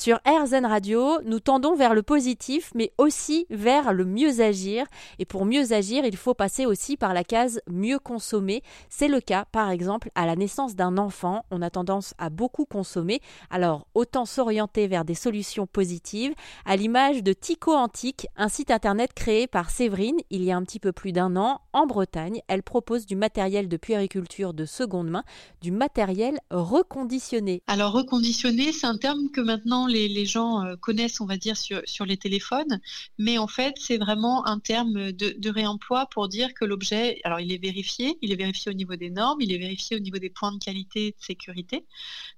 Sur RZN Radio, nous tendons vers le positif, mais aussi vers le mieux agir. Et pour mieux agir, il faut passer aussi par la case mieux consommer. C'est le cas, par exemple, à la naissance d'un enfant. On a tendance à beaucoup consommer. Alors, autant s'orienter vers des solutions positives, à l'image de Tico Antique, un site internet créé par Séverine il y a un petit peu plus d'un an en Bretagne. Elle propose du matériel de puériculture de seconde main, du matériel reconditionné. Alors, reconditionné, c'est un terme que maintenant les, gens euh, connaissent, on va dire, sur, les téléphones. Mais en fait, c'est vraiment un terme de, réemploi pour dire que l'objet, alors il est vérifié, il est vérifié au niveau des normes, il est vérifié au niveau des points de qualité et de sécurité.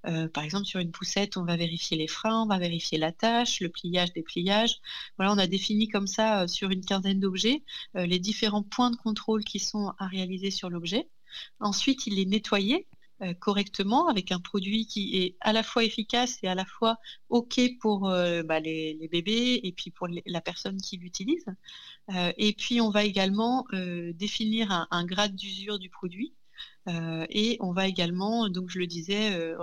Euh, par exemple, sur une poussette, on va vérifier les freins, on va vérifier la tâche, le pliage, des pliages. Voilà, on a défini comme ça euh, sur une quinzaine d'objets les différents points de contrôle qui sont à réaliser sur l'objet. Ensuite, il est nettoyé euh, correctement avec un produit qui est à la fois efficace et à la fois OK pour euh, bah, les, bébés et puis pour la personne qui l'utilise. Euh, et puis on va également définir un, grade d'usure du produit. et on va également, donc je le disais,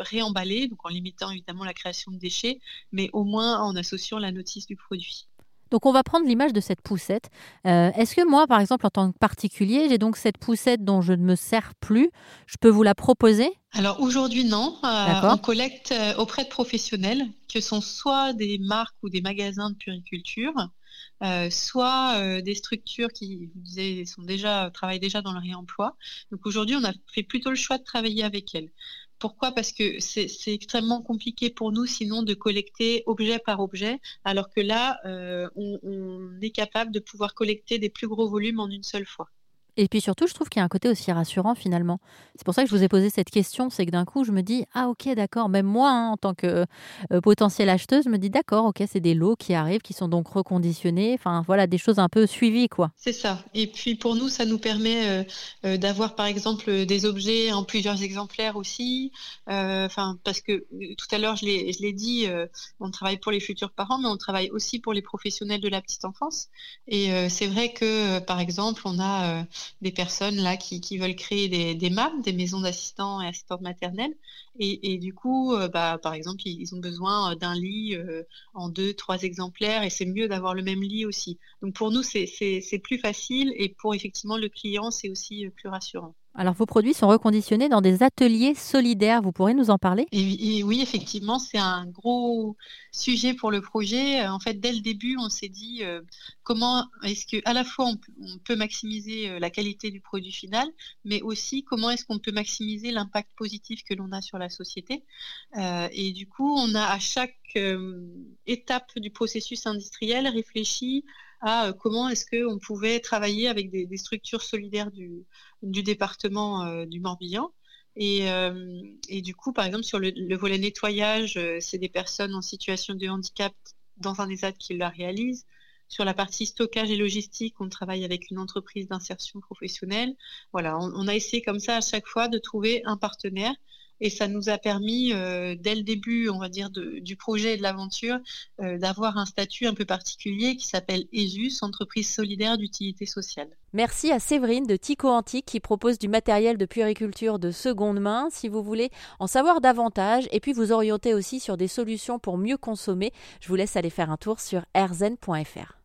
réemballer, donc en limitant évidemment la création de déchets, mais au moins en associant la notice du produit. Donc on va prendre l'image de cette poussette. Euh, est-ce que moi, par exemple, en tant que particulier, j'ai donc cette poussette dont je ne me sers plus, je peux vous la proposer? Alors aujourd'hui non, euh, on collecte euh, auprès de professionnels que sont soit des marques ou des magasins de puriculture, soit des structures qui sont déjà travaillent déjà dans le réemploi. Donc aujourd'hui on a fait plutôt le choix de travailler avec elles. Pourquoi? Parce que c'est extrêmement compliqué pour nous sinon de collecter objet par objet, alors que là, euh, on, est capable de pouvoir collecter des plus gros volumes en une seule fois. Et puis surtout, je trouve qu'il y a un côté aussi rassurant finalement. C'est pour ça que je vous ai posé cette question, c'est que d'un coup, je me dis, ah ok, d'accord, même moi, hein, en tant que euh, potentielle acheteuse, je me dis, d'accord, ok, c'est des lots qui arrivent, qui sont donc reconditionnés, enfin voilà, des choses un peu suivies, quoi. C'est ça. Et puis pour nous, ça nous permet euh, euh, d'avoir par exemple des objets en plusieurs exemplaires aussi. Enfin, parce que tout à l'heure, je l'ai dit, on travaille pour les futurs parents, mais on travaille aussi pour les professionnels de la petite enfance. Et c'est vrai que, par exemple, on a des personnes là qui, veulent créer des, des des maisons d'assistants et assistantes maternelles. Et, du coup, euh, bah, par exemple, ils, ont besoin d'un lit euh, en deux, trois exemplaires et c'est mieux d'avoir le même lit aussi. Donc pour nous, c'est plus facile et pour effectivement le client, c'est aussi euh, plus rassurant. Alors, vos produits sont reconditionnés dans des ateliers solidaires. Vous pourrez nous en parler? Oui, effectivement, c'est un gros sujet pour le projet. En fait, dès le début, on s'est dit euh, comment est-ce que, à la fois, on, peut maximiser euh, la qualité du produit final, mais aussi comment est-ce qu'on peut maximiser l'impact positif que l'on a sur la société. Euh, et du coup, on a à chaque étape du processus industriel réfléchi à euh, comment est-ce qu'on pouvait travailler avec des, structures solidaires du, département euh, du Morbihan. Euh, et, du coup, par exemple, sur le, volet nettoyage, c'est des personnes en situation de handicap dans un ESAT qui la réalise. Sur la partie stockage et logistique, on travaille avec une entreprise d'insertion professionnelle. Voilà, on, a essayé comme ça à chaque fois de trouver un partenaire et ça nous a permis, euh, dès le début, on va dire, du projet et de l'aventure, euh, d'avoir un statut un peu particulier qui s'appelle ESUS, entreprise solidaire d'utilité sociale. Merci à Séverine de Tico Antique qui propose du matériel de puériculture de seconde main. Si vous voulez en savoir davantage et puis vous orienter aussi sur des solutions pour mieux consommer, je vous laisse aller faire un tour sur rzen.fr.